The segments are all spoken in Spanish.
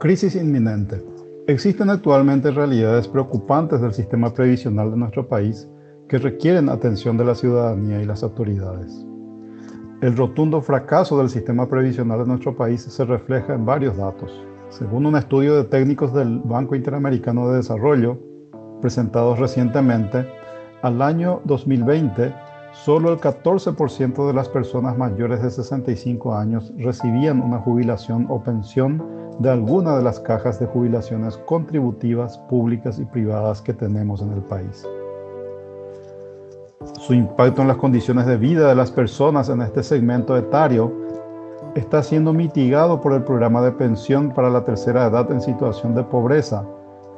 Crisis inminente. Existen actualmente realidades preocupantes del sistema previsional de nuestro país que requieren atención de la ciudadanía y las autoridades. El rotundo fracaso del sistema previsional de nuestro país se refleja en varios datos. Según un estudio de técnicos del Banco Interamericano de Desarrollo, presentados recientemente, al año 2020, solo el 14% de las personas mayores de 65 años recibían una jubilación o pensión de alguna de las cajas de jubilaciones contributivas públicas y privadas que tenemos en el país. Su impacto en las condiciones de vida de las personas en este segmento etario está siendo mitigado por el programa de pensión para la tercera edad en situación de pobreza,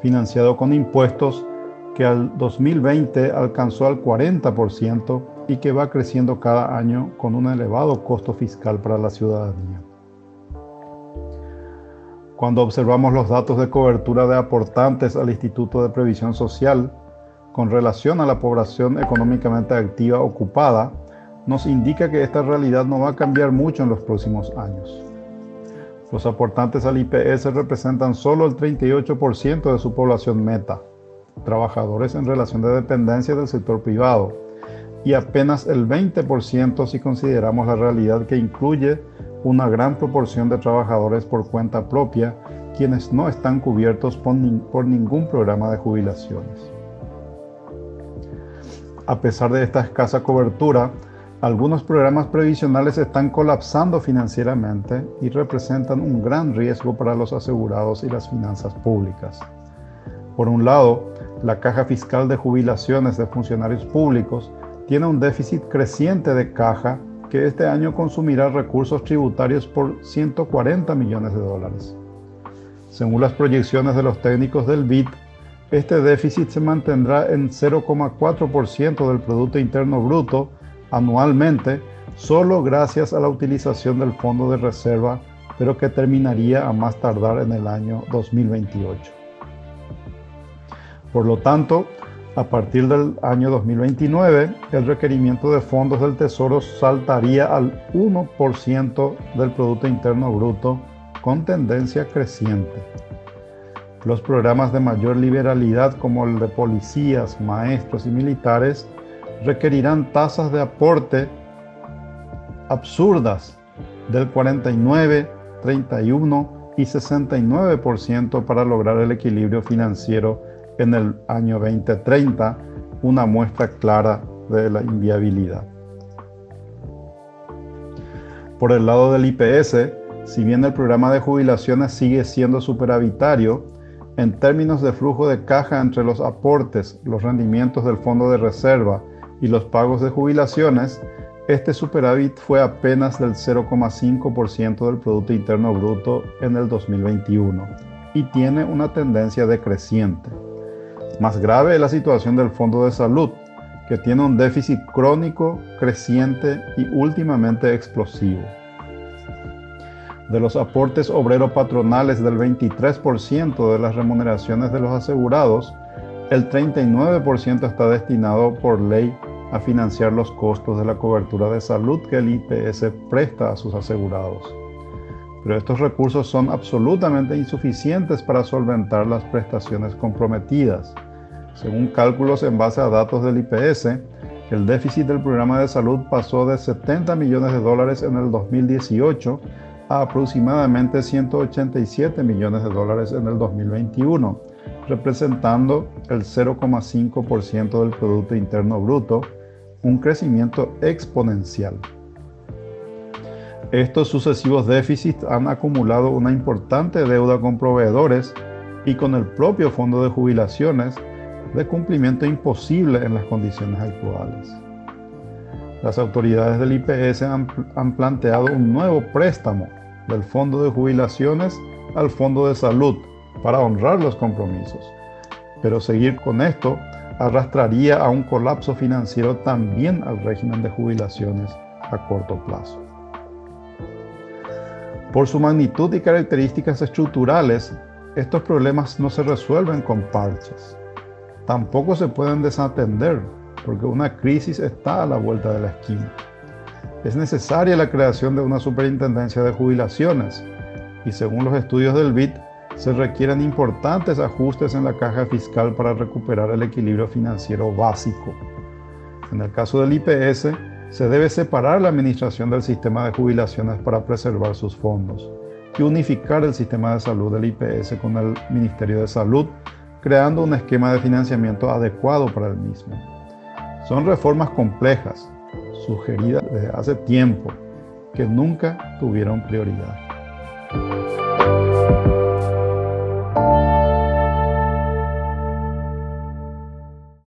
financiado con impuestos que al 2020 alcanzó al 40% y que va creciendo cada año con un elevado costo fiscal para la ciudadanía. Cuando observamos los datos de cobertura de aportantes al Instituto de Previsión Social con relación a la población económicamente activa ocupada, nos indica que esta realidad no va a cambiar mucho en los próximos años. Los aportantes al IPS representan solo el 38% de su población meta, trabajadores en relación de dependencia del sector privado, y apenas el 20% si consideramos la realidad que incluye una gran proporción de trabajadores por cuenta propia quienes no están cubiertos por, ningún programa de jubilaciones. A pesar de esta escasa cobertura, algunos programas previsionales están colapsando financieramente y representan un gran riesgo para los asegurados y las finanzas públicas. Por un lado, la caja fiscal de jubilaciones de funcionarios públicos tiene un déficit creciente de caja que este año consumirá recursos tributarios por 140 millones de dólares. Según las proyecciones de los técnicos del BID, este déficit se mantendrá en 0,4% del Producto Interno Bruto anualmente, solo gracias a la utilización del Fondo de Reserva, pero que terminaría a más tardar en el año 2028. Por lo tanto, a partir del año 2029, el requerimiento de fondos del Tesoro saltaría al 1% del Producto Interno Bruto con tendencia creciente. Los programas de mayor liberalidad como el de policías, maestros y militares requerirán tasas de aporte absurdas del 49, 31 y 69% para lograr el equilibrio financiero en el año 2030 una muestra clara de la inviabilidad. Por el lado del IPS, si bien el programa de jubilaciones sigue siendo superavitario, en términos de flujo de caja entre los aportes, los rendimientos del fondo de reserva y los pagos de jubilaciones, este superávit fue apenas del 0,5% del Producto Interno Bruto en el 2021 y tiene una tendencia decreciente. Más grave es la situación del Fondo de Salud, que tiene un déficit crónico, creciente y últimamente explosivo. De los aportes obrero-patronales del 23% de las remuneraciones de los asegurados, el 39% está destinado por ley a financiar los costos de la cobertura de salud que el IPS presta a sus asegurados. Pero estos recursos son absolutamente insuficientes para solventar las prestaciones comprometidas según cálculos en base a datos del IPS, el déficit del programa de salud pasó de 70 millones de dólares en el 2018 a aproximadamente 187 millones de dólares en el 2021, representando el 0,5% del Producto Interno Bruto, un crecimiento exponencial. Estos sucesivos déficits han acumulado una importante deuda con proveedores y con el propio fondo de jubilaciones, de cumplimiento imposible en las condiciones actuales. Las autoridades del IPS han, han, planteado un nuevo préstamo del Fondo de Jubilaciones al Fondo de Salud para honrar los compromisos. Pero seguir con esto arrastraría a un colapso financiero también al régimen de jubilaciones a corto plazo. Por su magnitud y características estructurales, estos problemas no se resuelven con parches tampoco se pueden desatender porque una crisis está a la vuelta de la esquina. Es necesaria la creación de una superintendencia de jubilaciones y según los estudios del BID, se requieren importantes ajustes en la caja fiscal para recuperar el equilibrio financiero básico. En el caso del IPS, se debe separar la administración del sistema de jubilaciones para preservar sus fondos y unificar el sistema de salud del IPS con el Ministerio de Salud, creando un esquema de financiamiento adecuado para el mismo. Son reformas complejas, sugeridas desde hace tiempo, que nunca tuvieron prioridad.